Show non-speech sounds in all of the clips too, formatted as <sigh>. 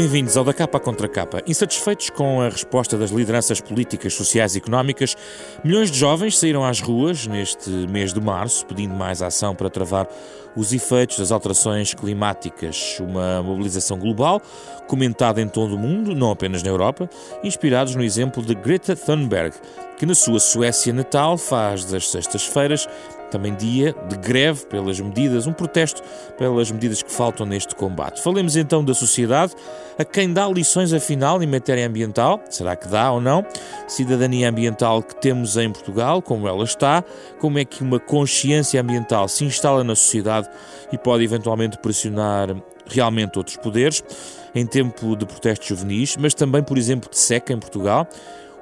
Bem-vindos ao Da Capa Contra Capa. Insatisfeitos com a resposta das lideranças políticas, sociais e económicas, milhões de jovens saíram às ruas neste mês de março pedindo mais ação para travar os efeitos das alterações climáticas. Uma mobilização global comentada em todo o mundo, não apenas na Europa, inspirados no exemplo de Greta Thunberg, que na sua Suécia natal faz das sextas-feiras também dia de greve pelas medidas, um protesto pelas medidas que faltam neste combate. Falemos então da sociedade, a quem dá lições afinal em matéria ambiental, será que dá ou não? Cidadania ambiental que temos em Portugal, como ela está, como é que uma consciência ambiental se instala na sociedade e pode eventualmente pressionar realmente outros poderes, em tempo de protestos juvenis, mas também, por exemplo, de seca em Portugal.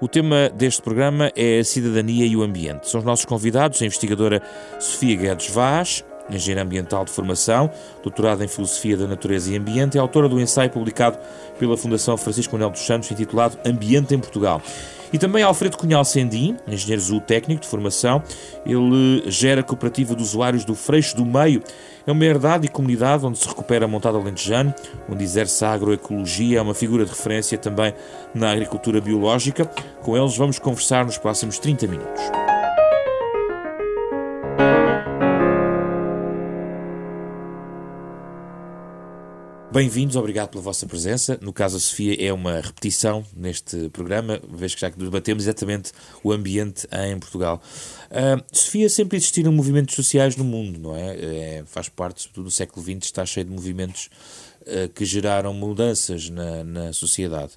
O tema deste programa é a cidadania e o ambiente. São os nossos convidados a investigadora Sofia Guedes Vaz, engenheira ambiental de formação, doutorada em Filosofia da Natureza e Ambiente e autora do ensaio publicado pela Fundação Francisco Manuel dos Santos intitulado Ambiente em Portugal. E também Alfredo Cunhal Sendim, engenheiro zootécnico de formação. Ele gera a cooperativa de usuários do Freixo do Meio. É uma herdade e comunidade onde se recupera a montada alentejano, onde exerce a agroecologia, é uma figura de referência também na agricultura biológica. Com eles vamos conversar nos próximos 30 minutos. Bem-vindos, obrigado pela vossa presença. No caso, a Sofia é uma repetição neste programa, vez que já que debatemos exatamente o ambiente em Portugal. Uh, Sofia, sempre existiram movimentos sociais no mundo, não é? é faz parte, sobretudo do século XX, está cheio de movimentos uh, que geraram mudanças na, na sociedade.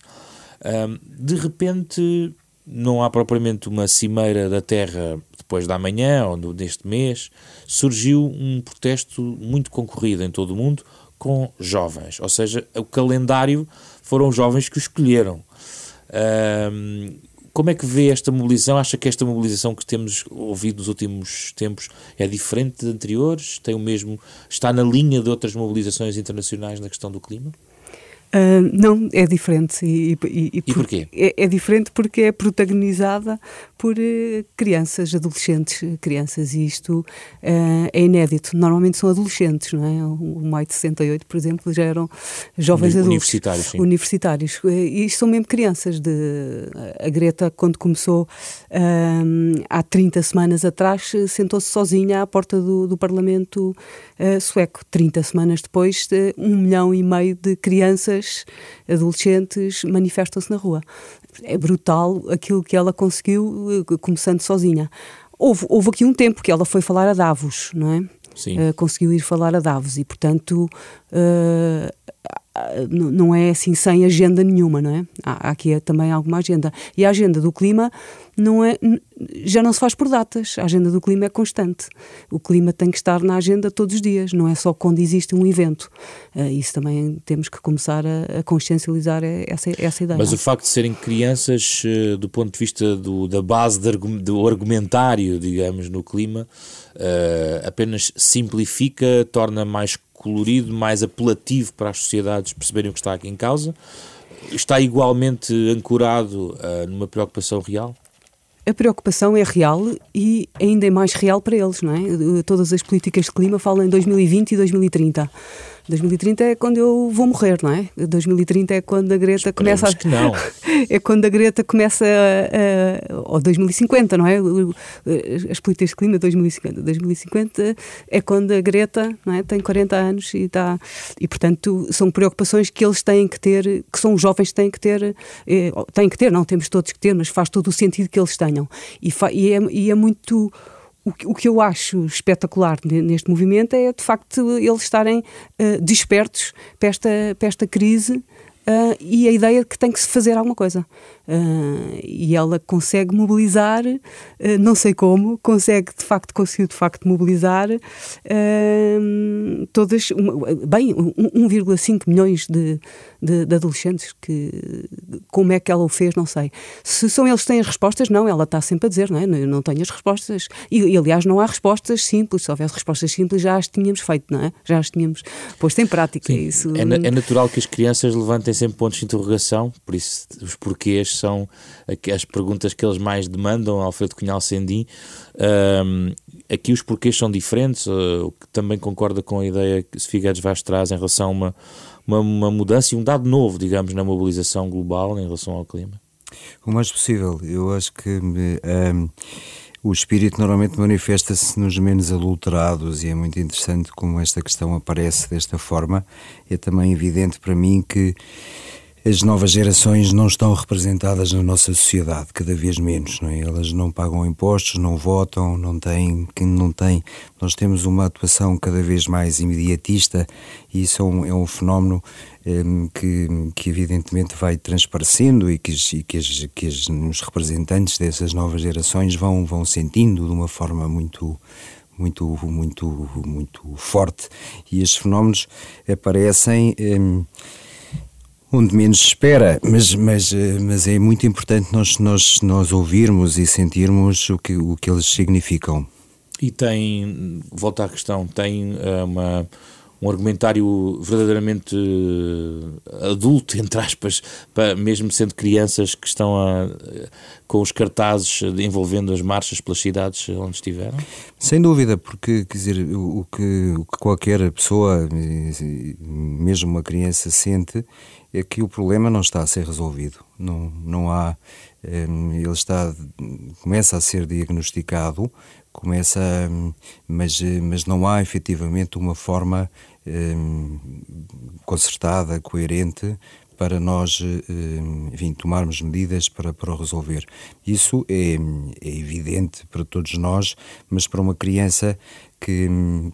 Uh, de repente, não há propriamente uma cimeira da Terra depois da manhã ou deste mês, surgiu um protesto muito concorrido em todo o mundo com jovens, ou seja, o calendário foram os jovens que o escolheram. Um, como é que vê esta mobilização? Acha que esta mobilização que temos ouvido nos últimos tempos é diferente de anteriores? Tem o mesmo, está na linha de outras mobilizações internacionais na questão do clima? Uh, não, é diferente. E, e, e, e porquê? É, é, diferente porque é protagonizada por uh, crianças, adolescentes, crianças, e isto uh, é inédito. Normalmente são adolescentes, não é? O, Maio de 68, por exemplo, já eram jovens adultos. Universitários, sim. Universitários. E isto são mesmo crianças. De, a Greta, quando começou há 30 semanas atrás, sentou-se sozinha à porta do, do Parlamento sueco. 30 semanas depois, um milhão e meio de crianças adolescentes manifestam-se na rua. É brutal aquilo que ela conseguiu, eh, começando sozinha. Houve, houve aqui um tempo que ela foi falar a Davos, não é? Sim. Uh, conseguiu ir falar a Davos e, portanto, uh, não é assim sem agenda nenhuma, não é? Há, aqui é também alguma agenda. E a agenda do clima não é, já não se faz por datas, a agenda do clima é constante. O clima tem que estar na agenda todos os dias, não é só quando existe um evento. Uh, isso também temos que começar a, a consciencializar essa, essa ideia. Mas o facto de serem crianças, uh, do ponto de vista do, da base do argumentário, digamos, no clima, apenas simplifica, torna mais colorido, mais apelativo para as sociedades perceberem o que está aqui em causa? Está igualmente ancorado numa preocupação real? a preocupação é real e ainda é mais real para eles, não é? Todas as políticas de clima falam em 2020 e 2030. 2030 é quando eu vou morrer, não é? 2030 é quando a Greta Esperemos começa a. que não. <laughs> é quando a Greta começa a, a, ou 2050, não é? As políticas de clima 2050. 2050 é quando a Greta não é? tem 40 anos e está. E portanto são preocupações que eles têm que ter, que são os jovens têm que ter, é, têm que ter, não temos todos que ter, mas faz todo o sentido que eles tenham. E, e, é, e é muito o que, o que eu acho espetacular neste movimento é, de facto, eles estarem uh, despertos para esta, para esta crise uh, e a ideia de que tem que se fazer alguma coisa. Uh, e ela consegue mobilizar, uh, não sei como, consegue de facto, conseguiu de facto mobilizar todas, bem, 1,5 milhões de, de, de, adolescentes que como é que ela o fez, não sei. Se são eles que têm as respostas, não, ela está sempre a dizer, não é? Eu não tenho as respostas. E, e, aliás, não há respostas simples. Se houvesse respostas simples, já as tínhamos feito, não é? Já as tínhamos posto em prática. Sim, isso... é, é natural que as crianças levantem sempre pontos de interrogação, por isso os porquês são as perguntas que eles mais demandam, Alfredo Cunhal Sendim. Um, aqui os porquês são diferentes, uh, o que também concorda com a ideia que Guedes Vaz traz em relação a uma, uma, uma mudança e um dado novo, digamos, na mobilização global em relação ao clima? O mais possível. Eu acho que um, o espírito normalmente manifesta-se nos menos adulterados e é muito interessante como esta questão aparece desta forma. É também evidente para mim que as novas gerações não estão representadas na nossa sociedade, cada vez menos, não é? Elas não pagam impostos, não votam, não têm, não tem. Nós temos uma atuação cada vez mais imediatista e isso é um, é um fenómeno que, que evidentemente vai transparecendo e que, e que, as, que as, os representantes dessas novas gerações vão, vão sentindo de uma forma muito muito muito muito forte e estes fenómenos aparecem um, onde menos se espera, mas, mas, eh, mas é muito importante nós, nós, nós ouvirmos e sentirmos o que, o que eles significam. E tem, volta à questão, tem uh, uma, um argumentário verdadeiramente uh, adulto, <laughs> entre aspas, para, mesmo sendo crianças que estão a, com os cartazes envolvendo as marchas pelas cidades onde estiveram? Sem dúvida, porque quer dizer, o, que, o que qualquer pessoa, mesmo uma criança, sente é que o problema não está a ser resolvido. Não, não há. Ehm, ele está, começa a ser diagnosticado, começa, mas, mas não há efetivamente uma forma concertada, coerente para nós enfim, tomarmos medidas para, para resolver. Isso é, é evidente para todos nós, mas para uma criança que,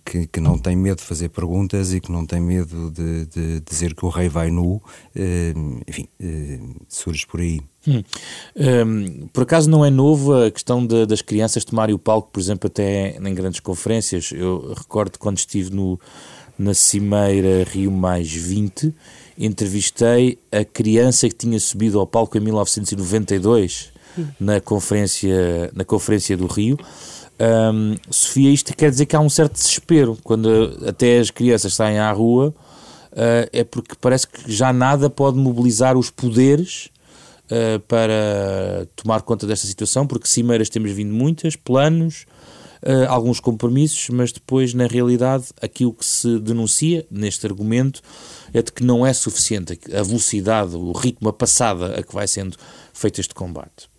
que, que, não tem medo de fazer perguntas e que não tem medo de, de dizer que o rei vai nu, eh, enfim, surge por aí. Hum. Um, por acaso não é novo a questão de, das crianças tomarem o palco, por exemplo, até em grandes conferências. Eu recordo quando estive no, na Cimeira Rio Mais 20, entrevistei a criança que tinha subido ao palco em 1992 hum. na conferência, na conferência do Rio um, Sofia, isto quer dizer que há um certo desespero quando até as crianças saem à rua, uh, é porque parece que já nada pode mobilizar os poderes uh, para tomar conta desta situação, porque cimeiras temos vindo muitas, planos, uh, alguns compromissos, mas depois, na realidade, aquilo que se denuncia neste argumento é de que não é suficiente a velocidade, o ritmo, a passada a que vai sendo feito este combate.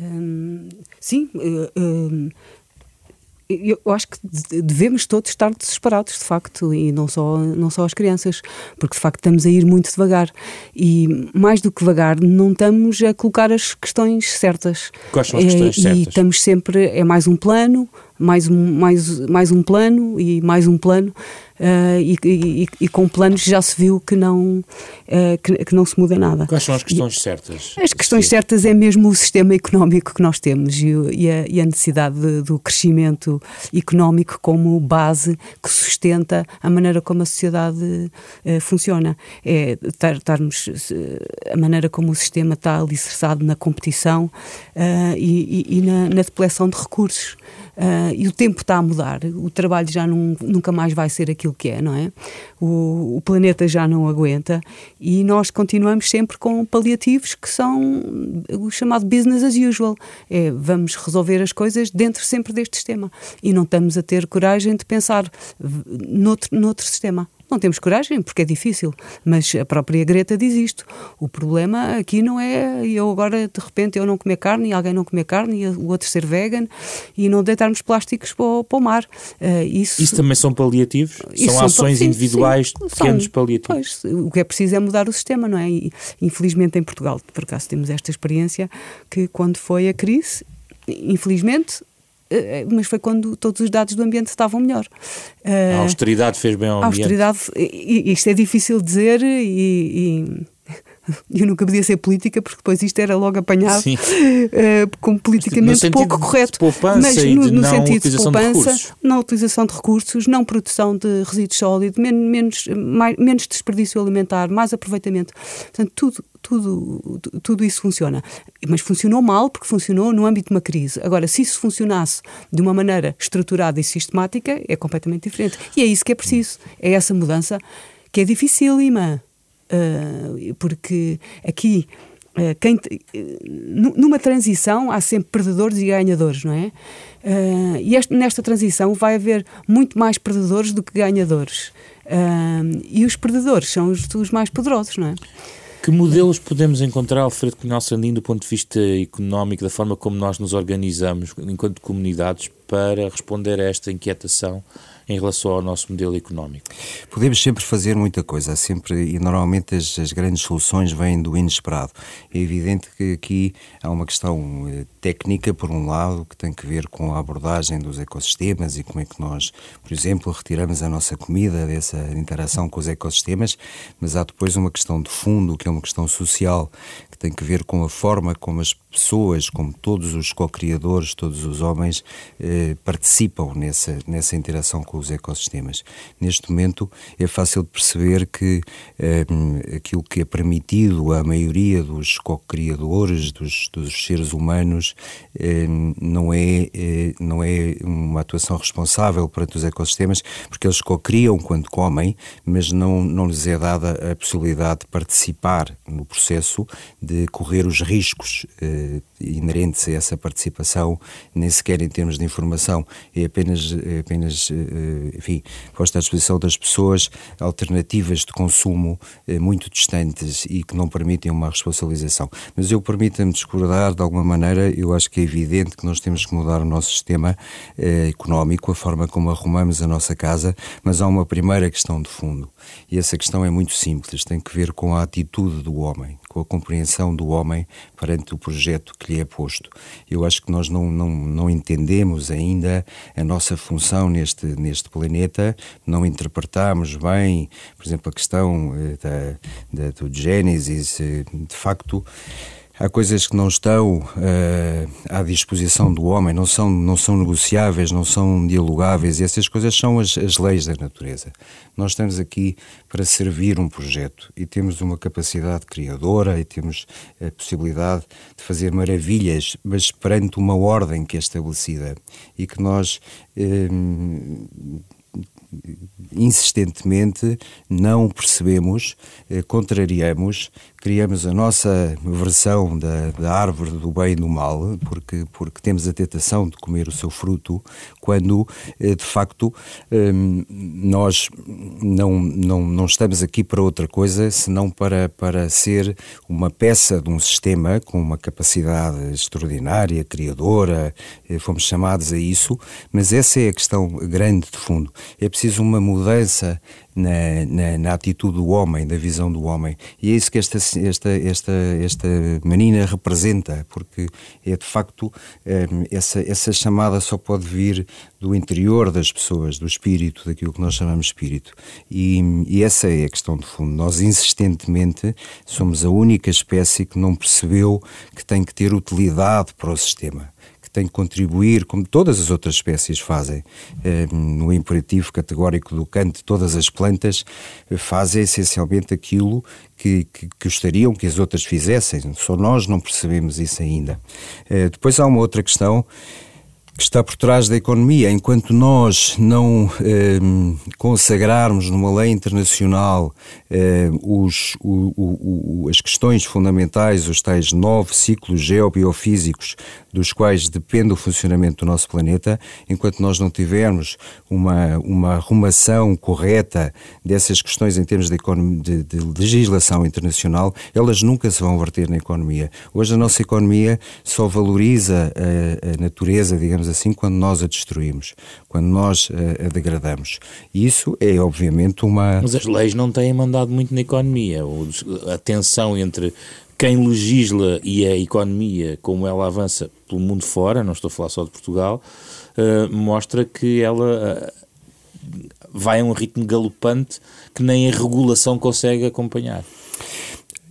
Hum, sim, hum, eu acho que devemos todos estar desesperados, de facto, e não só, não só as crianças, porque de facto estamos a ir muito devagar. E mais do que devagar, não estamos a colocar as questões certas. Quais são as questões é, certas? E estamos sempre, é mais um plano, mais um, mais, mais um plano e mais um plano. Uh, e, e, e, com planos já se viu que não, uh, que, que, não se muda nada. Quais são as questões certas? As questões certas é mesmo o sistema económico que nós temos e, a, e a, necessidade de, do crescimento económico como base que sustenta a maneira como a sociedade uh, funciona. É estarmos a maneira como o sistema está alicerçado na competição e, na, na depleção de recursos. Uh, e o tempo está a mudar, o trabalho já não, nunca mais vai ser aquilo que é, não é? O, o, planeta já não aguenta e nós continuamos sempre com paliativos que são o chamado business as usual. É, vamos resolver as coisas dentro sempre deste sistema e não estamos a ter coragem de pensar noutro, noutro sistema. Não temos coragem, porque é difícil, mas a própria Greta diz isto. O problema aqui não é eu agora, de repente, eu não comer carne e alguém não comer carne e o outro ser vegan e não deitarmos plásticos para o, para o mar. Uh, isso, isso também são paliativos? São, são ações sim, individuais, sim, pequenos são, paliativos? Pois, o que é preciso é mudar o sistema, não é? E, infelizmente em Portugal, por acaso, temos esta experiência que quando foi a crise, infelizmente, mas foi quando todos os dados do ambiente estavam melhor. A austeridade fez bem ao ambiente. A austeridade, isto é difícil dizer e, e <laughs> eu nunca podia ser política porque depois isto era logo apanhado uh, como politicamente pouco correto. mas no, no sentido de poupança, de na utilização de recursos, não produção de resíduos sólidos, menos, menos, mais, menos desperdício alimentar, mais aproveitamento. Portanto, tudo, tudo, tudo isso funciona. Mas funcionou mal porque funcionou no âmbito de uma crise. Agora, se isso funcionasse de uma maneira estruturada e sistemática, é completamente diferente. E é isso que é preciso. É essa mudança que é dificílima. Uh, porque aqui quem, numa transição há sempre perdedores e ganhadores, não é? Uh, e este, nesta transição vai haver muito mais perdedores do que ganhadores. E os perdedores são os, os mais poderosos, não é? Que modelos podemos encontrar, Alfredo Cunhal Sandino, do ponto de vista económico, da forma como nós nos organizamos enquanto comunidades para responder a esta inquietação em relação ao nosso modelo económico? Podemos sempre fazer muita coisa, sempre e normalmente as, as, grandes soluções vêm do inesperado. É evidente que aqui há uma questão eh, técnica, por um lado, que tem que ver com a abordagem dos ecossistemas e como é que nós, por exemplo, retiramos a nossa comida dessa interação com os ecossistemas, mas há depois uma questão de fundo, que é uma questão social, que tem que ver com a forma como as pessoas, como todos os co-criadores, todos os homens, eh, participam nessa, nessa interação com os ecossistemas. Neste momento é fácil de perceber que eh, aquilo que é permitido à maioria dos co-criadores, dos, dos, seres humanos, eh, não, é, eh, não é uma atuação responsável perante os ecossistemas, porque eles co-criam quando comem, mas não, não lhes é dada a possibilidade de participar no processo de correr os riscos inerentes a essa participação, nem sequer em termos de informação, é apenas, é apenas enfim, posta à disposição das pessoas alternativas de consumo eh, muito distantes e que não permitem uma responsabilização. Mas eu permita-me discordar de alguma maneira, eu acho que é evidente que nós temos que mudar o nosso sistema eh, económico, a forma como arrumamos a nossa casa, mas há uma primeira questão de fundo, e essa questão é muito simples, tem que ver com a atitude do homem, com a compreensão do homem perante o projeto que lhe é posto. Eu acho que nós não, não, não entendemos ainda a nossa função neste, neste planeta, não interpretamos bem, por exemplo, a questão eh, da, da, do Gênesis, eh, de facto há coisas que não estão uh, à disposição do homem, não são, não são negociáveis, não são dialogáveis, e essas coisas são as, as leis da natureza. Nós estamos aqui para servir um projeto e temos uma capacidade criadora e temos a possibilidade de fazer maravilhas, mas perante uma ordem que é estabelecida e que nós. Uh, insistentemente não percebemos, eh, contrariamos, criamos a nossa versão da, da árvore do bem e do mal, porque, porque temos a tentação de comer o seu fruto, quando eh, de facto ehm, nós não, não, não estamos aqui para outra coisa senão para, para ser uma peça de um sistema com uma capacidade extraordinária, criadora, eh, fomos chamados a isso, mas essa é a questão grande de fundo. É preciso uma mudança na, na, na, atitude do homem, da visão do homem. E é isso que esta, esta, esta, esta menina representa, porque é de facto ehm, essa, essa chamada só pode vir do interior das pessoas, do espírito, daquilo que nós chamamos espírito. E, e essa é a questão de fundo. Nós insistentemente somos a única espécie que não percebeu que tem que ter utilidade para o sistema tem que contribuir, como todas as outras espécies fazem. Eh, no imperativo categórico do Kant, todas as plantas eh, fazem essencialmente aquilo que, que, gostariam que as outras fizessem, só nós não percebemos isso ainda. Eh, depois há uma outra questão que está por trás da economia. Enquanto nós não eh, consagrarmos numa lei internacional eh, os, o, o, as questões fundamentais, os tais nove ciclos geobiofísicos dos quais depende o funcionamento do nosso planeta, enquanto nós não tivermos uma, uma arrumação correta dessas questões em termos de, de, de legislação internacional, elas nunca se vão verter na economia. Hoje a nossa economia só valoriza a, a natureza, digamos assim, quando nós a destruímos, quando nós a, a degradamos. Isso é, obviamente, uma. Mas as leis não têm mandado muito na economia. A tensão entre quem legisla e a economia, como ela avança pelo mundo fora, não estou a falar só de Portugal, uh, mostra que ela uh, vai a um ritmo galopante que nem a regulação consegue acompanhar.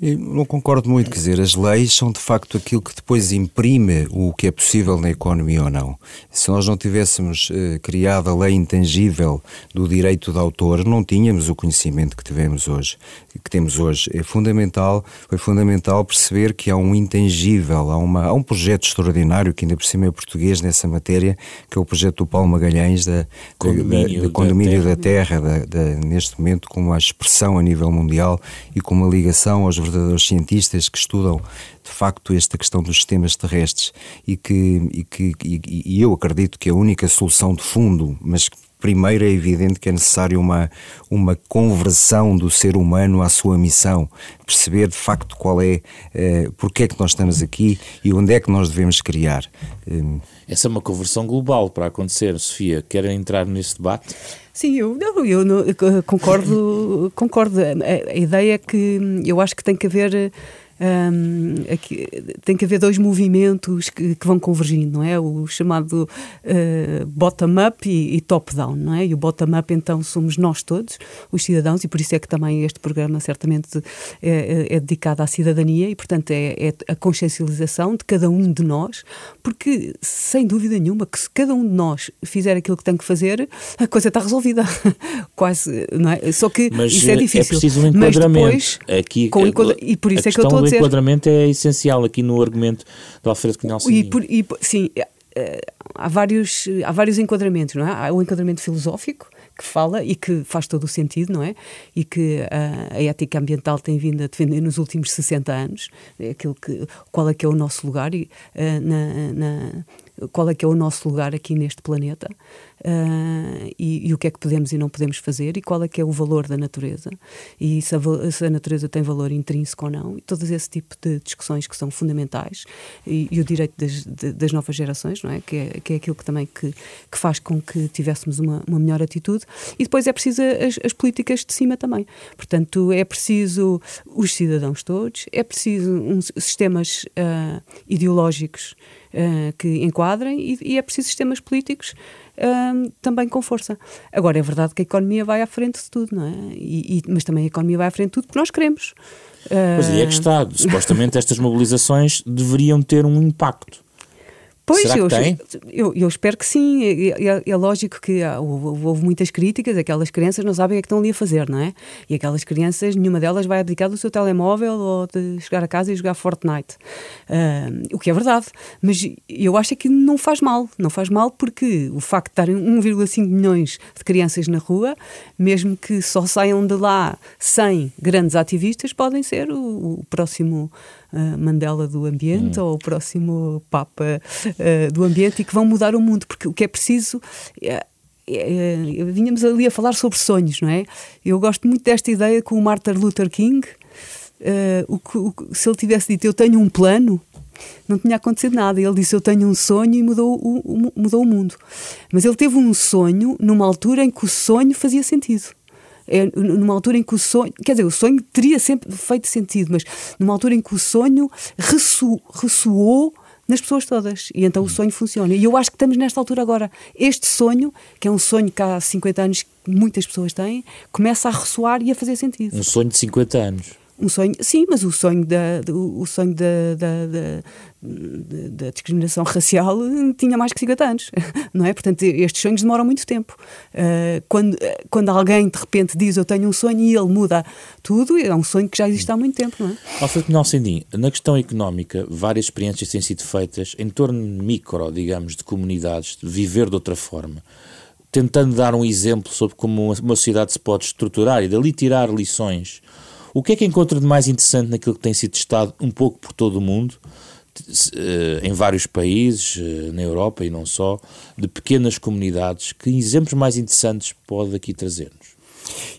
Eu não concordo muito, quer dizer, as leis são de facto aquilo que depois imprime o que é possível na economia ou não. Se nós não tivéssemos eh, criado a lei intangível do direito de autor, não tínhamos o conhecimento que tivemos hoje, que temos hoje. É fundamental, foi fundamental perceber que há um intangível, há, uma, há um projeto extraordinário que ainda por cima é português nessa matéria, que é o projeto do Paulo Magalhães da condomínio, da, da, condomínio da terra, da terra da, neste momento com uma expressão a nível mundial e com uma ligação aos verdadeiros cientistas que estudam de facto esta questão dos sistemas terrestres e que, e que e, e eu acredito que a única solução de fundo, mas primeiro é evidente que é necessário uma, uma conversão do ser humano à sua missão, perceber de facto qual é, eh, porque é que nós estamos aqui e onde é que nós devemos criar. Hum. Essa é uma conversão global para acontecer. Sofia, querem entrar nesse debate? Sim, eu, eu, eu concordo, concordo. A, a ideia é que eu acho que tem que haver um, aqui, tem que haver dois movimentos que, que, vão convergindo, não é? O chamado uh, bottom-up e, e top-down, não é? E o bottom-up, então, somos nós todos, os cidadãos, e por isso é que também este programa certamente é, é, é dedicado à cidadania e, portanto, é, é, a consciencialização de cada um de nós, porque, sem dúvida nenhuma, que se cada um de nós fizer aquilo que tem que fazer, a coisa está resolvida. <laughs> Quase, não é? Só que Mas isso é, é difícil. É preciso um enquadramento. Mas depois, Aqui, com, e por isso é que eu estou o enquadramento é essencial aqui no argumento do Alfredo Cunhal e, e Sim, eh, há vários, há vários enquadramentos, não é? Há o enquadramento filosófico, que fala e que faz todo o sentido, não é? E que a, a ética ambiental tem vindo a defender nos últimos 60 anos, é aquilo que, qual é que é o nosso lugar e, uh, na, na, qual é que é o nosso lugar aqui neste planeta uh, e, e, o que é que podemos e não podemos fazer e qual é que é o valor da natureza e se a, se a natureza tem valor intrínseco ou não e todo esse tipo de discussões que são fundamentais e, e o direito das, de, das, novas gerações, não é? Que, é? que é aquilo que também que, que faz com que tivéssemos uma, uma melhor atitude e depois é preciso as, as, políticas de cima também. Portanto, é preciso os cidadãos todos, é preciso uns sistemas uh, ideológicos uh, que enquadrem e, e, é preciso sistemas políticos uh, também com força. Agora, é verdade que a economia vai à frente de tudo, não é? E, e, mas também a economia vai à frente de tudo porque nós queremos. Pois é, é que está. Supostamente estas mobilizações deveriam ter um impacto. Pois, eu? Eu, eu espero que sim. É, é, é lógico que houve, houve, muitas críticas, aquelas crianças não sabem o que é que estão ali a fazer, não é? E aquelas crianças, nenhuma delas vai abdicar do seu telemóvel ou de chegar a casa e jogar Fortnite. Uh, o que é verdade. Mas eu acho que não faz mal. Não faz mal porque o facto de estarem 1,5 milhões de crianças na rua, mesmo que só saiam de lá 100 grandes ativistas, podem ser o, o próximo Mandela do ambiente hum. ou o próximo Papa uh, do ambiente e que vão mudar o mundo, porque o que é preciso. É, é, vínhamos ali a falar sobre sonhos, não é? Eu gosto muito desta ideia com o Martin Luther King. O, o, se ele tivesse dito eu tenho um plano, não tinha acontecido nada. Ele disse eu tenho um sonho e mudou o, o, mudou o mundo. Mas ele teve um sonho numa altura em que o sonho fazia sentido é numa altura em que o sonho, quer dizer, o sonho teria sempre feito sentido, mas numa altura em que o sonho ressoou, ressoou nas pessoas todas. E então o sonho funciona. E eu acho que estamos nesta altura agora. Este sonho, que é um sonho que há 50 anos muitas pessoas têm, começa a ressoar e a fazer sentido. Um sonho de 50 anos. Um sonho, sim, mas o sonho da, o sonho da, da, da, da, discriminação racial tinha mais que 50 anos, <laughs> não é? Portanto, estes sonhos demoram muito tempo. Uh, quando, quando alguém de repente diz eu tenho um sonho e ele muda tudo, é um sonho que já existe há muito tempo, não é? Alfredo Nalcendim, na questão económica, várias experiências têm sido feitas em torno micro, digamos, de comunidades, de viver de outra forma tentando dar um exemplo sobre como uma sociedade se pode estruturar e dali tirar lições o que é que encontra de mais interessante naquilo que tem sido testado um pouco por todo o mundo, eh, em vários países, eh, na Europa e não só, de pequenas comunidades? Que exemplos mais interessantes pode aqui trazer-nos?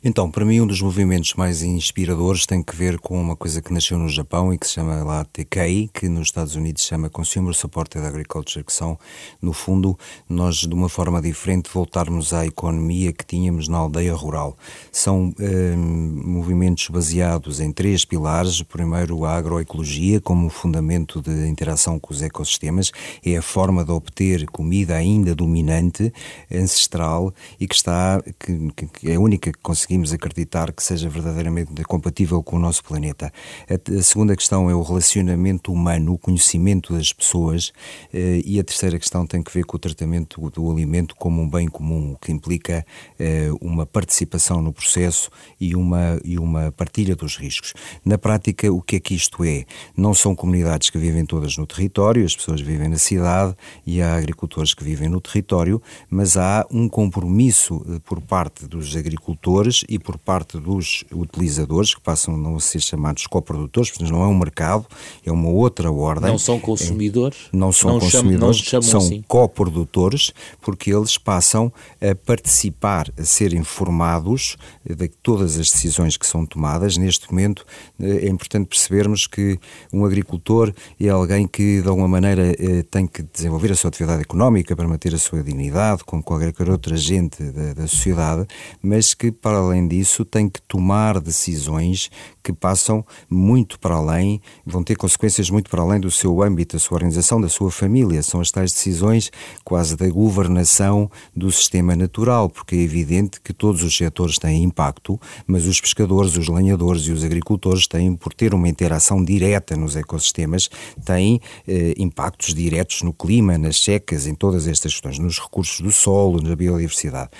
Então, para mim, um dos movimentos mais inspiradores tem que ver com uma coisa que nasceu no Japão e que se chama lá TKI, que nos Estados Unidos se chama Consumer Supported Agriculture, que são, no fundo, nós, de uma forma diferente, voltarmos à economia que tínhamos na aldeia rural. São eh, movimentos baseados em três pilares. Primeiro, a agroecologia, como fundamento de interação com os ecossistemas, é a forma de obter comida ainda dominante, ancestral e que está, que, que é a única conseguimos acreditar que seja verdadeiramente compatível com o nosso planeta. A, segunda questão é o relacionamento humano, o conhecimento das pessoas, eh, e a terceira questão tem que ver com o tratamento do alimento como um bem comum, o que implica eh, uma participação no processo e uma, e uma partilha dos riscos. Na prática, o que é que isto é? Não são comunidades que vivem todas no território, as pessoas vivem na cidade e há agricultores que vivem no território, mas há um compromisso eh, por parte dos agricultores e por parte dos utilizadores, que passam a não ser chamados coprodutores, porque não é um mercado, é uma outra ordem. Não são consumidores? Não são não consumidores, não são assim. coprodutores, porque eles passam a participar, a ser informados de todas as decisões que são tomadas. Neste momento é importante percebermos que um agricultor é alguém que, de alguma maneira, eh, tem que desenvolver a sua atividade económica para manter a sua dignidade, como qualquer outra gente da, da sociedade, mas que, para além disso, tem que tomar decisões que passam muito para além, vão ter consequências muito para além do seu âmbito, da sua organização, da sua família. São as tais decisões quase da governação do sistema natural, porque é evidente que todos os setores têm impacto, mas os pescadores, os lenhadores e os agricultores têm, por ter uma interação direta nos ecossistemas, têm eh, impactos diretos no clima, nas secas, em todas estas questões, nos recursos do solo, na biodiversidade.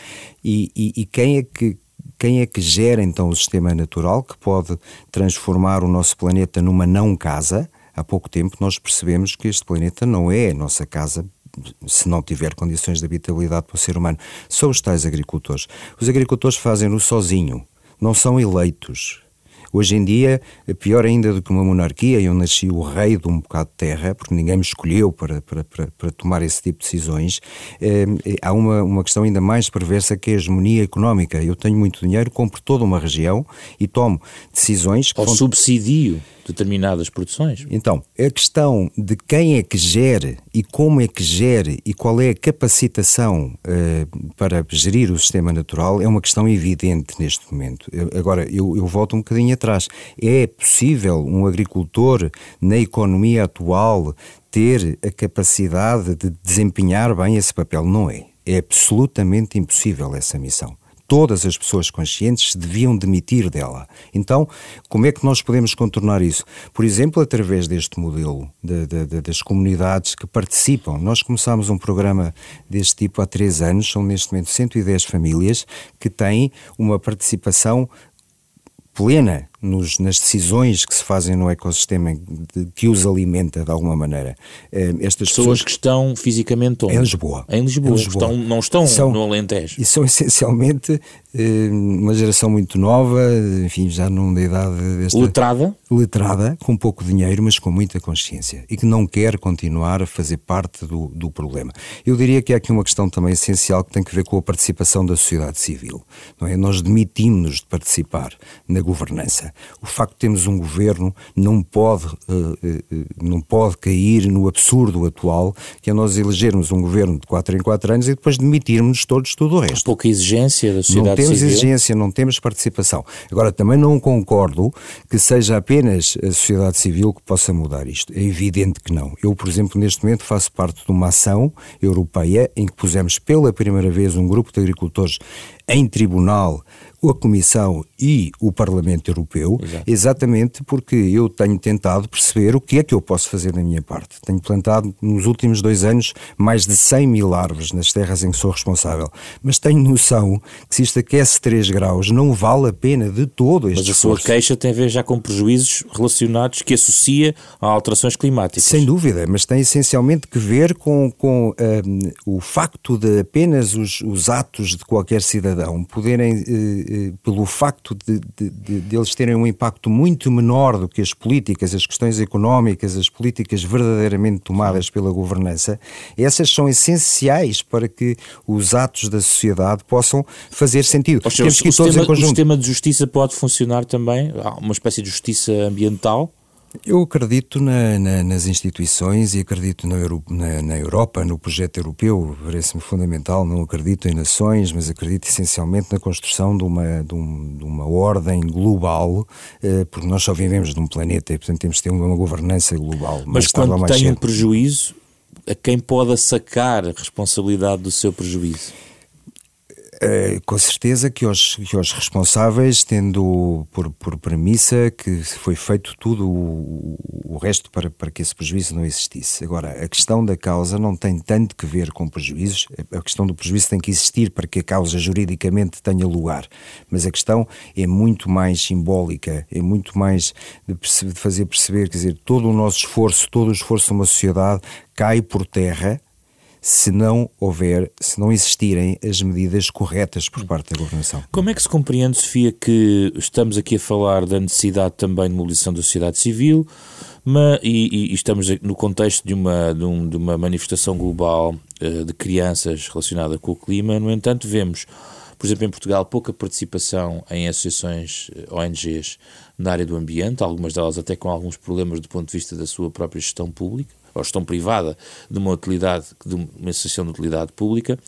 E, e, e quem é que quem é que gera então o sistema natural que pode transformar o nosso planeta numa não casa? Há pouco tempo nós percebemos que este planeta não é a nossa casa se não tiver condições de habitabilidade para o ser humano. São os tais agricultores. Os agricultores fazem-no sozinho, não são eleitos. Hoje em dia, pior ainda do que uma monarquia, eu nasci o rei de um bocado de terra, porque ninguém me escolheu para, para, para, para tomar esse tipo de decisões, eh, há uma, uma questão ainda mais perversa que é a hegemonia económica. Eu tenho muito dinheiro, compro toda uma região e tomo decisões... Ou vão... subsidio determinadas produções. Então, a questão de quem é que gere e como é que gere e qual é a capacitação uh, para gerir o sistema natural é uma questão evidente neste momento. Eu, agora, eu, eu volto um bocadinho atrás. É possível um agricultor na economia atual ter a capacidade de desempenhar bem esse papel? Não é. É absolutamente impossível essa missão todas as pessoas conscientes se deviam demitir dela. Então, como é que nós podemos contornar isso? Por exemplo, através deste modelo de, de, de, das comunidades que participam. Nós começámos um programa deste tipo há três anos, são neste momento 110 famílias que têm uma participação plena nos, nas decisões que se fazem no ecossistema de, que os alimenta de alguma maneira. Eh, estas pessoas, pessoas que estão fisicamente onde? Em Lisboa. Em Lisboa, em Lisboa. Estão, não estão são, no Alentejo. E são <laughs> essencialmente eh, uma geração muito nova, enfim, já numa idade desta... Letrada? Letrada, com pouco dinheiro, mas com muita consciência e que não quer continuar a fazer parte do, do problema. Eu diria que há aqui uma questão também essencial que tem que ver com a participação da sociedade civil. Não é? Nós demitimos-nos de participar na governança. O facto de termos um governo não pode, uh, uh, não pode cair no absurdo atual, que é nós elegermos um governo de 4 em 4 anos e depois demitirmos todos todo o resto. Pouca exigência da sociedade Não temos civil. exigência, não temos participação. Agora, também não concordo que seja apenas a sociedade civil que possa mudar isto. É evidente que não. Eu, por exemplo, neste momento faço parte de uma ação europeia em que pusemos pela primeira vez um grupo de agricultores em tribunal a Comissão e o Parlamento Europeu, Exato. exatamente porque eu tenho tentado perceber o que é que eu posso fazer da minha parte. Tenho plantado nos últimos dois anos mais de 100 mil árvores nas terras em que sou responsável, mas tenho noção que se isto aquece 3 graus não vale a pena de todo este Mas a sua queixa tem a ver já com prejuízos relacionados que associa a alterações climáticas. Sem dúvida, mas tem essencialmente que ver com, com um, o facto de apenas os, os, atos de qualquer cidadão poderem uh, pelo facto de, de, de, de, eles terem um impacto muito menor do que as políticas, as questões económicas, as políticas verdadeiramente tomadas pela governança, essas são essenciais para que os atos da sociedade possam fazer sentido. Seja, Temos que todos sistema. O sistema de justiça pode funcionar também? Há uma espécie de justiça ambiental? Eu acredito na, na, nas instituições e acredito na, na, na Europa, no projeto europeu, parece-me fundamental. Não acredito em nações, mas acredito essencialmente na construção de uma, de, um, de uma ordem global, eh, porque nós só vivemos num planeta e, portanto, temos de ter uma governança global. Mas quando tem um prejuízo, a quem pode sacar a responsabilidade do seu prejuízo? Uh, com certeza que os, que os responsáveis, tendo por, por premissa que foi feito tudo o, o resto para, para que esse prejuízo não existisse. Agora, a questão da causa não tem tanto que ver com prejuízos, a questão do prejuízo tem que existir para que a causa juridicamente tenha lugar, mas a questão é muito mais simbólica, é muito mais de, de fazer perceber, quer dizer, todo o nosso esforço, todo o esforço de uma sociedade cai por terra se não houver, se não existirem as medidas corretas por parte da governação. Como é que se compreende, Sofia, que estamos aqui a falar da necessidade também de mobilização da sociedade civil, mas, e, e, estamos no contexto de uma, de, um, de uma manifestação global uh, de crianças relacionada com o clima, no entanto, vemos por exemplo, em Portugal, pouca participação em associações eh, ONGs na área do ambiente, algumas delas até com alguns problemas do ponto de vista da sua própria gestão pública ou gestão privada de uma utilidade, de uma associação de utilidade pública.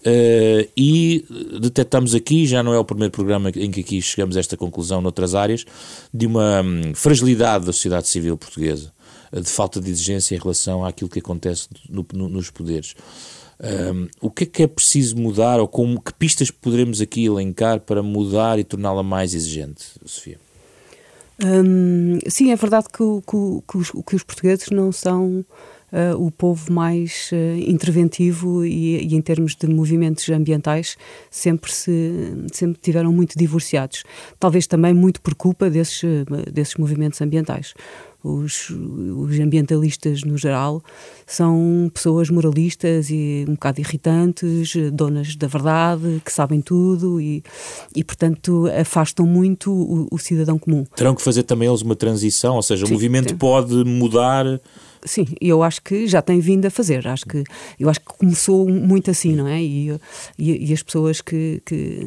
Uh, e detectamos aqui, já não é o primeiro programa em que aqui chegamos a esta conclusão noutras áreas, de uma hum, fragilidade da sociedade civil portuguesa, de falta de exigência em relação àquilo que acontece no, no, nos poderes. Um, o que é que é preciso mudar ou como, que pistas poderemos aqui elencar para mudar e torná-la mais exigente, Sofia? Um, sim, é verdade que, que, que, os, que, os, portugueses não são uh, o povo mais uh, interventivo e, e, em termos de movimentos ambientais sempre se sempre tiveram muito divorciados. Talvez também muito por culpa desses, desses movimentos ambientais os, os ambientalistas no geral são pessoas moralistas e um bocado irritantes, donas da verdade, que sabem tudo e, e portanto, afastam muito o, o cidadão comum. Terão que fazer também eles uma transição, ou seja, Sim, o movimento tem. pode mudar Sim, eu acho que já tem vindo a fazer. Acho que, eu acho que começou muito assim, não é? E, e, e as, pessoas que, que,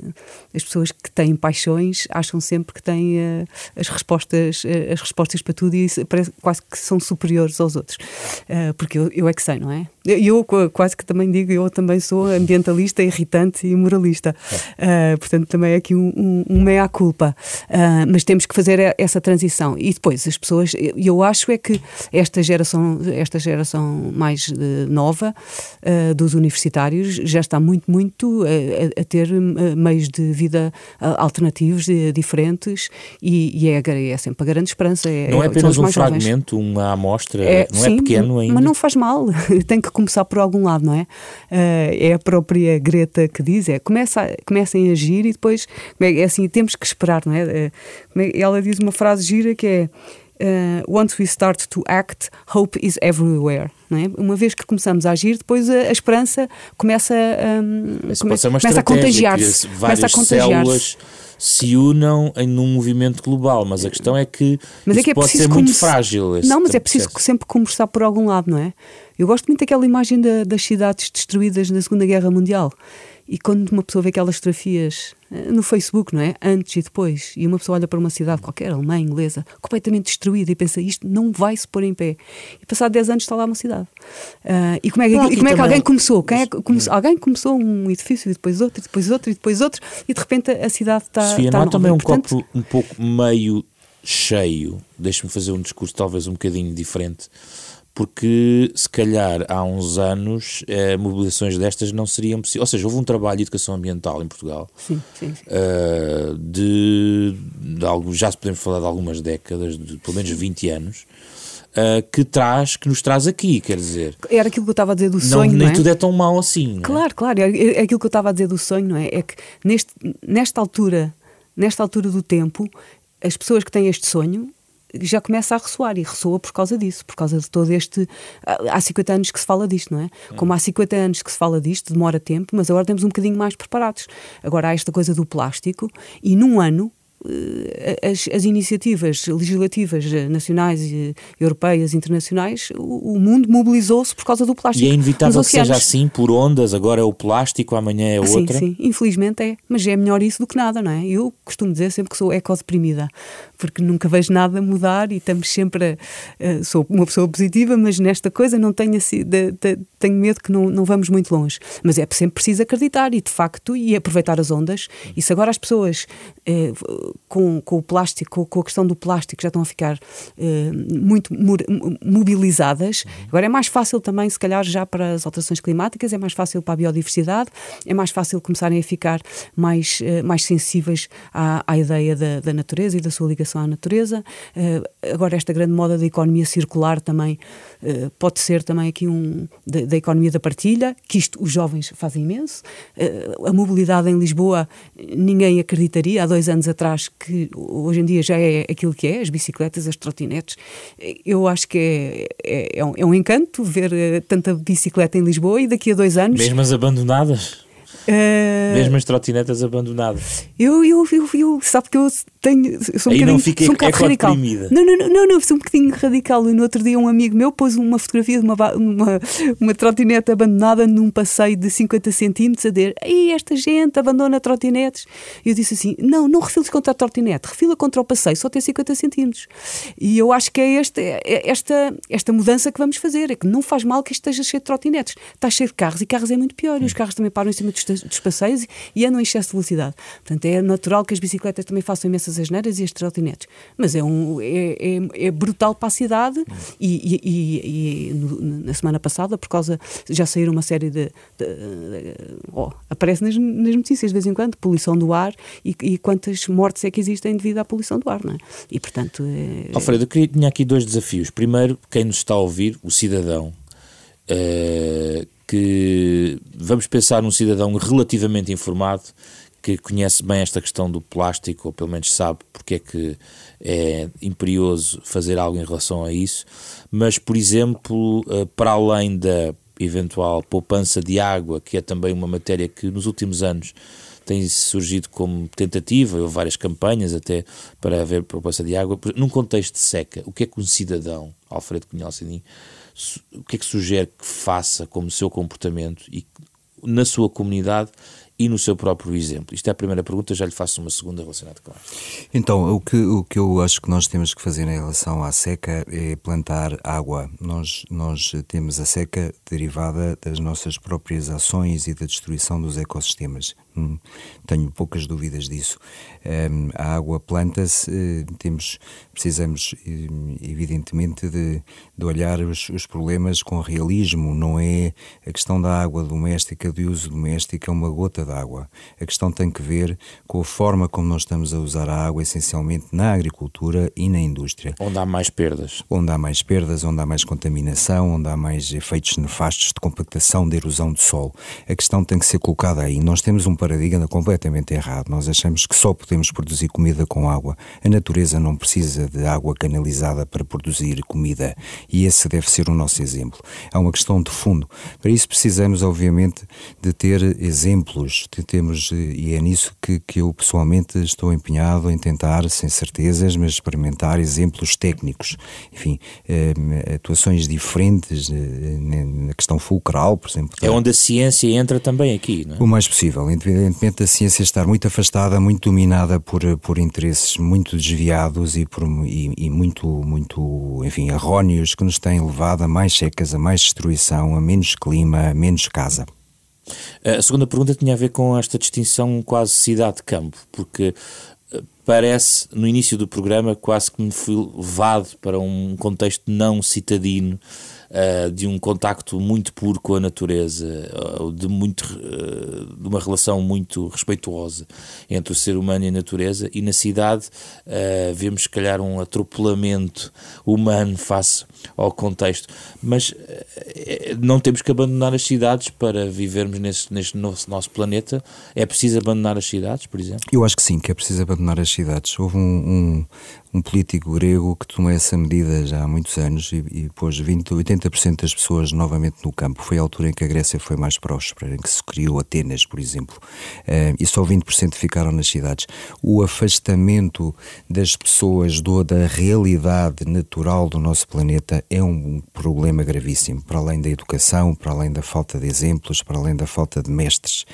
as pessoas que têm paixões acham sempre que têm uh, as, respostas, uh, as respostas para tudo e parece quase que são superiores aos outros. Uh, porque eu, eu é que sei, não é? Eu quase que também digo, eu também sou ambientalista, irritante e moralista. Uh, portanto, também é aqui um, um, um meia-culpa. Uh, mas temos que fazer essa transição. E depois, as pessoas, eu acho é que esta geração, esta geração mais uh, nova dos universitários já está muito, muito a, a ter meios de vida alternativos, diferentes, e, e é, é, sempre a grande esperança. É, não é apenas um fragmento, jovens. uma amostra, é, não é sim, é pequeno ainda. Mas não faz mal, <laughs> tem que começar por algum lado, não é? Uh, é a própria Greta que diz, é começa, comecem a agir e depois, é, é assim, temos que esperar, não é? Uh, ela diz uma frase gira que é Uh, once we start to act, hope is everywhere. Não é? Uma vez que começamos a agir, depois a, a esperança começa, um, come, começa a contagiar-se. Começa a contagiar-se se unam em um movimento global, mas a questão é que mas é que é pode ser muito frágil. Não, mas é preciso processo. sempre conversar por algum lado, não é? Eu gosto muito daquela imagem da, das cidades destruídas na Segunda Guerra Mundial. E quando uma pessoa vê aquelas fotografias eh, no Facebook, não é? Antes e depois, e uma pessoa olha para uma cidade qualquer, alemã, inglesa, completamente destruída e pensa isto não vai se pôr em pé. E passado 10 anos está lá uma cidade. Uh, e como é, que, e como é que alguém começou? Quem é, alguém começou um edifício e depois outro, e depois outro, e depois outro, e de repente a cidade está. Sofia, está não há também um portanto... copo um pouco meio cheio. Deixe-me fazer um discurso talvez um bocadinho diferente porque se calhar há uns anos eh, mobilizações destas não seriam possíveis. Ou seja, houve um trabalho de educação ambiental em Portugal sim, sim, sim. Uh, de, de algo, já podemos falar de algumas décadas, de pelo menos 20 anos. Uh, que traz, que nos traz aqui, quer dizer. Era aquilo que eu estava a dizer do sonho, não, nem é? tudo é tão mau assim. Claro, é? claro, é, é aquilo que eu estava a dizer do sonho, não é? É que neste, nesta altura, nesta altura do tempo, as pessoas que têm este sonho já começa a ressoar e ressoa por causa disso, por causa de todo este. Há 50 anos que se fala disto, não é? Como há 50 anos que se fala disto, demora tempo, mas agora temos um bocadinho mais preparados. Agora há esta coisa do plástico e num ano as, as, iniciativas legislativas nacionais, europeias, internacionais, o, o mundo mobilizou-se por causa do plástico. E é inevitável que seja assim, por ondas, agora é o plástico, amanhã é outra? Sim, sim, infelizmente é, mas é melhor isso do que nada, não é? Eu costumo dizer sempre que sou ecodeprimida, porque nunca vejo nada mudar e estamos sempre a, a, sou uma pessoa positiva, mas nesta coisa não tenho, assim, de, de, tenho medo que não, não vamos muito longe. Mas é sempre preciso acreditar e, de facto, e aproveitar as ondas. E se agora as pessoas... Eh, com, com o plástico, com a questão do plástico, já estão a ficar eh, muito mobilizadas. Agora é mais fácil também, se calhar, já para as alterações climáticas, é mais fácil para a biodiversidade, é mais fácil começarem a ficar mais, eh, mais sensíveis à, à ideia da, da, natureza e da sua ligação à natureza. agora, esta grande moda da economia circular também pode ser também aqui um da, da, economia da partilha, que isto os jovens fazem imenso. a mobilidade em Lisboa, ninguém acreditaria há dois anos atrás acho que hoje em dia já é aquilo que é, as bicicletas, as trotinetes. Eu acho que é, é, é, um, é um encanto ver eh, tanta bicicleta em Lisboa e daqui a dois anos. Mesmo as abandonadas? Uh... Mesmo as trotinetas abandonadas. Eu, eu, eu, eu, sabe que eu tenho. Eu sou um Aí não fica sou um radical. Não, não, não, não, sou um bocadinho radical. E no outro dia um amigo meu pôs uma fotografia de uma, uma, uma trotinete abandonada num passeio de 50 centímetros a dizer Ei, esta gente abandona trotinetes. E eu disse assim: não, não refiles contra a trotinete, refila contra o passeio, só tem 50 centímetros. E eu acho que é esta, é esta, esta mudança que vamos fazer. É que não faz mal que esteja cheio de trotinetes. Está cheio de carros e carros é muito pior. E os carros também param em cima dos, dos passeios e andam em excesso de velocidade. Portanto, é natural que as bicicletas também façam imensas asneiras e as trotinetes. Mas é, um, é, é, é brutal para a cidade e, e, e, na semana passada, por causa. Já saíram uma série de. de, de oh, aparece nas, nas, notícias de vez em quando, poluição do ar e, e, quantas mortes é que existem devido à poluição do ar, não é? E portanto. É, Alfredo, eu queria, tinha aqui dois desafios. Primeiro, quem nos está a ouvir, o cidadão. Uh, que vamos pensar num cidadão relativamente informado que conhece bem esta questão do plástico, ou pelo menos sabe porque é que é imperioso fazer algo em relação a isso, mas, por exemplo, eh, para além da eventual poupança de água, que é também uma matéria que nos últimos anos tem surgido como tentativa, houve várias campanhas até para haver poupança de água, num contexto de seca, o que é que um cidadão, Alfredo Cunhal Sininho, o que é que sugere que faça como seu comportamento e na sua comunidade e no seu próprio exemplo? Isto é a primeira pergunta, já lhe faço uma segunda relacionada com esta. Então, o que, o que eu acho que nós temos que fazer em relação à seca é plantar água. Nós, nós temos a seca derivada das nossas próprias ações e da destruição dos ecossistemas. Hum, tenho poucas dúvidas disso. Um, a água planta-se, eh, temos, precisamos eh, evidentemente de, de olhar os, os, problemas com realismo. Não é a questão da água doméstica, de uso doméstico, é uma gota de água. A questão tem que ver com a forma como nós estamos a usar a água, essencialmente na agricultura e na indústria. Onde há mais perdas. Onde há mais perdas, onde há mais contaminação, onde há mais efeitos nefastos de compactação, de erosão do solo. A questão tem que ser colocada aí. Nós temos um paradigma completamente errado. Nós achamos que só podemos produzir comida com água. A natureza não precisa de água canalizada para produzir comida e esse deve ser o nosso exemplo. É uma questão de fundo. Para isso precisamos, obviamente, de ter exemplos. De termos, e é nisso que, que eu pessoalmente estou empenhado em tentar, sem certezas, mas experimentar exemplos técnicos. Enfim, eh, atuações diferentes eh, na questão fulcral, por exemplo. É onde a ciência entra também aqui, não é? O mais possível evidentemente a ciência estar muito afastada, muito dominada por, por interesses muito desviados e, por, e, e muito, muito, enfim, erróneos que nos têm levado a mais secas, a mais destruição, a menos clima, a menos casa. A segunda pergunta tinha a ver com esta distinção quase cidade-campo, porque eh, parece, no início do programa, quase que me fui levado para um contexto não citadino uh, de um contacto muito puro com a natureza, uh, de, muito, uh, de uma relação muito respeituosa entre o ser humano e a natureza, e na cidade vemos, se calhar, um atropelamento humano face ao contexto. Mas não temos que abandonar as cidades para vivermos neste, neste nosso, nosso planeta. É preciso abandonar as cidades, por exemplo? Eu acho que sim, que é preciso abandonar as cidades. Houve um, um, um político grego que tomou essa medida já há muitos anos e, e pôs 20, 80% das pessoas novamente no campo. Foi a altura em que a Grécia foi mais próspera, em que se criou Atenas, por exemplo, uh, e só 20% ficaram nas cidades. O afastamento das pessoas do, da realidade natural do nosso planeta é um problema gravíssimo, para além da educação, para além da falta de exemplos, para além da falta de mestres.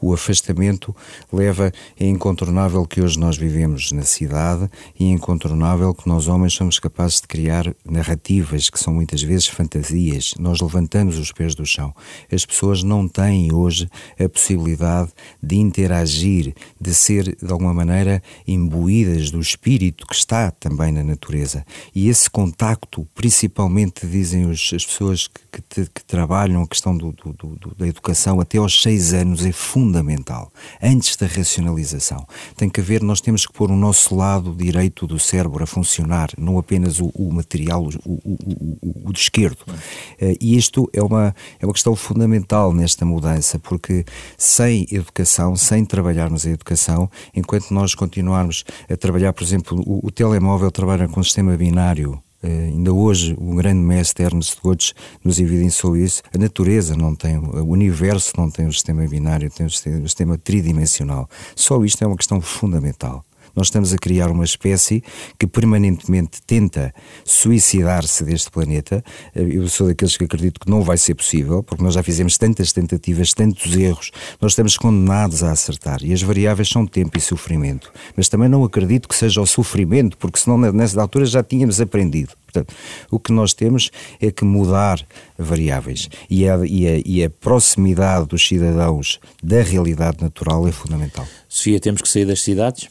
O afastamento leva, é incontornável que hoje nós vivemos na cidade e é incontornável que nós homens somos capazes de criar narrativas que são muitas vezes fantasias. Nós levantamos os pés do chão. As pessoas não têm hoje a possibilidade de interagir, de ser de alguma maneira imbuídas do espírito que está também na natureza. E esse contacto, principalmente dizem os, as pessoas que, que, que, trabalham a questão do, do, do, da educação até aos seis anos, é fundamental. Antes da racionalização. Tem que haver, nós temos que pôr o nosso lado direito do cérebro a funcionar, não apenas o, o material, o, o, o, de esquerdo. Uh, e isto é uma, é uma questão fundamental nesta mudança, porque sem educação, sem trabalharmos a educação, enquanto nós continuarmos a trabalhar, por exemplo, o, o telemóvel trabalha com um sistema binário, Uh, ainda hoje o grande mestre Ernest Götz nos evidenciou isso. A natureza não tem, o universo não tem o sistema binário, tem o sistema tridimensional. Só isto é uma questão fundamental. Nós estamos a criar uma espécie que permanentemente tenta suicidar-se deste planeta. Eu sou daqueles que acredito que não vai ser possível, porque nós já fizemos tantas tentativas, tantos erros, nós estamos condenados a acertar. E as variáveis são tempo e sofrimento. Mas também não acredito que seja o sofrimento, porque senão nessa altura já tínhamos aprendido. Portanto, o que nós temos é que mudar variáveis e a, e a, e a proximidade dos cidadãos da realidade natural é fundamental. Sofia, temos que sair das cidades?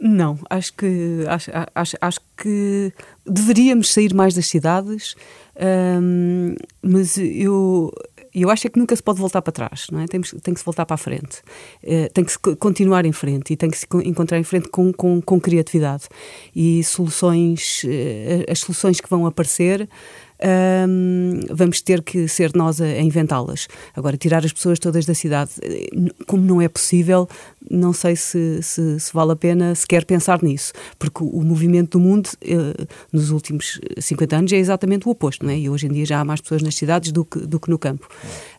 Não, acho que acho, acho, acho que deveríamos sair mais das cidades, hum, mas eu eu acho é que nunca se pode voltar para trás, não é? Tem, tem que se voltar para a frente, uh, tem que se continuar em frente e tem que se encontrar em frente com, com, com criatividade e soluções, uh, as soluções que vão aparecer um, vamos ter que ser nós a, a inventá-las. Agora, tirar as pessoas todas da cidade, eh, como não é possível, não sei se, se, se vale a pena sequer pensar nisso, porque o, movimento do mundo eh, nos últimos 50 anos é exatamente o oposto, não é? E hoje em dia já há mais pessoas nas cidades do que, do que no campo.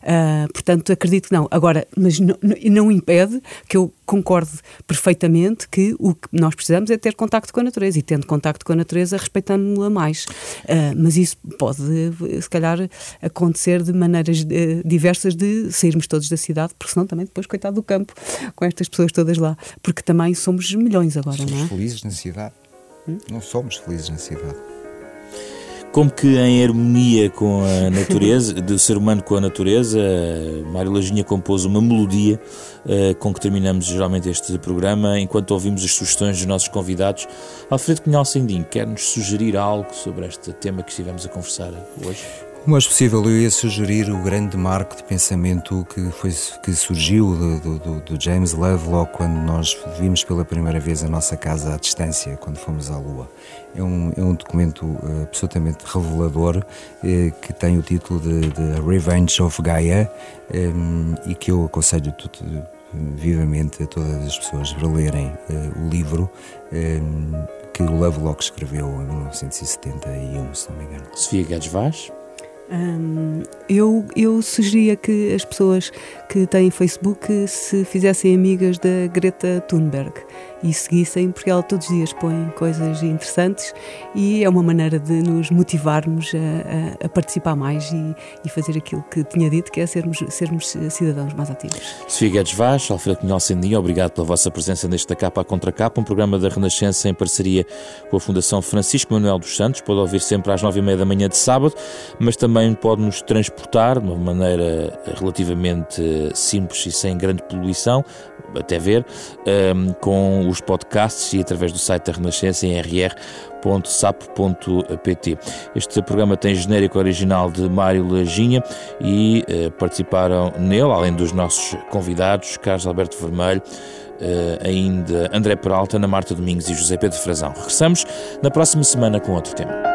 Uh, portanto, acredito que não. Agora, mas não, não impede que eu concorde perfeitamente que o que nós precisamos é ter contacto com a natureza e tendo contacto com a natureza respeitando-la mais. Uh, mas isso pode, se calhar, acontecer de maneiras uh, diversas de sairmos todos da cidade, porque senão também depois, coitado do campo, com estas pessoas todas lá. Porque também somos milhões agora, somos não é? felizes na cidade. Hum? Não somos felizes na cidade como que em harmonia com a <laughs> natureza, do ser humano com a natureza, Mário Lajinha compôs uma melodia uh, com que terminamos geralmente este programa, enquanto ouvimos as sugestões dos nossos convidados. Alfredo Cunhal Sendim, quer-nos sugerir algo sobre este tema que estivemos a conversar hoje? O mais possível, eu ia sugerir o grande marco de pensamento que, foi, que surgiu do, do, do James Lovelock quando nós vimos pela primeira vez a nossa casa à distância, quando fomos à Lua. É um, é um documento uh, absolutamente revelador uh, que tem o título de, de Revenge of Gaia um, e que eu aconselho tudo, vivamente a todas as pessoas para lerem o livro que o Lovelock escreveu em 1971, se não me engano. Sofia Guedes Vaz. Um, eu, eu sugeria que as pessoas que têm Facebook se fizessem amigas da Greta Thunberg e seguissem, porque ela todos os dias põe coisas interessantes e é uma maneira de nos motivarmos a, a, a participar mais e, e, fazer aquilo que tinha dito, que é sermos, sermos cidadãos mais ativos. Sofia Guedes Vaz, Alfredo Cunhal Sendim, obrigado pela vossa presença neste Da Capa Contra Capa, um programa da Renascença em parceria com a Fundação Francisco Manuel dos Santos. Pode ouvir sempre às nove e meia da manhã de sábado, mas também pode nos transportar de uma maneira relativamente simples e sem grande poluição, até ver, um, com os podcasts e através do site da Renascença em rr.sapo.pt. Este programa tem genérico original de Mário Lajinha e uh, participaram nele, além dos nossos convidados, Carlos Alberto Vermelho, uh, ainda André Peralta, Ana Marta Domingos e José Pedro Frazão. Regressamos na próxima semana com outro tema.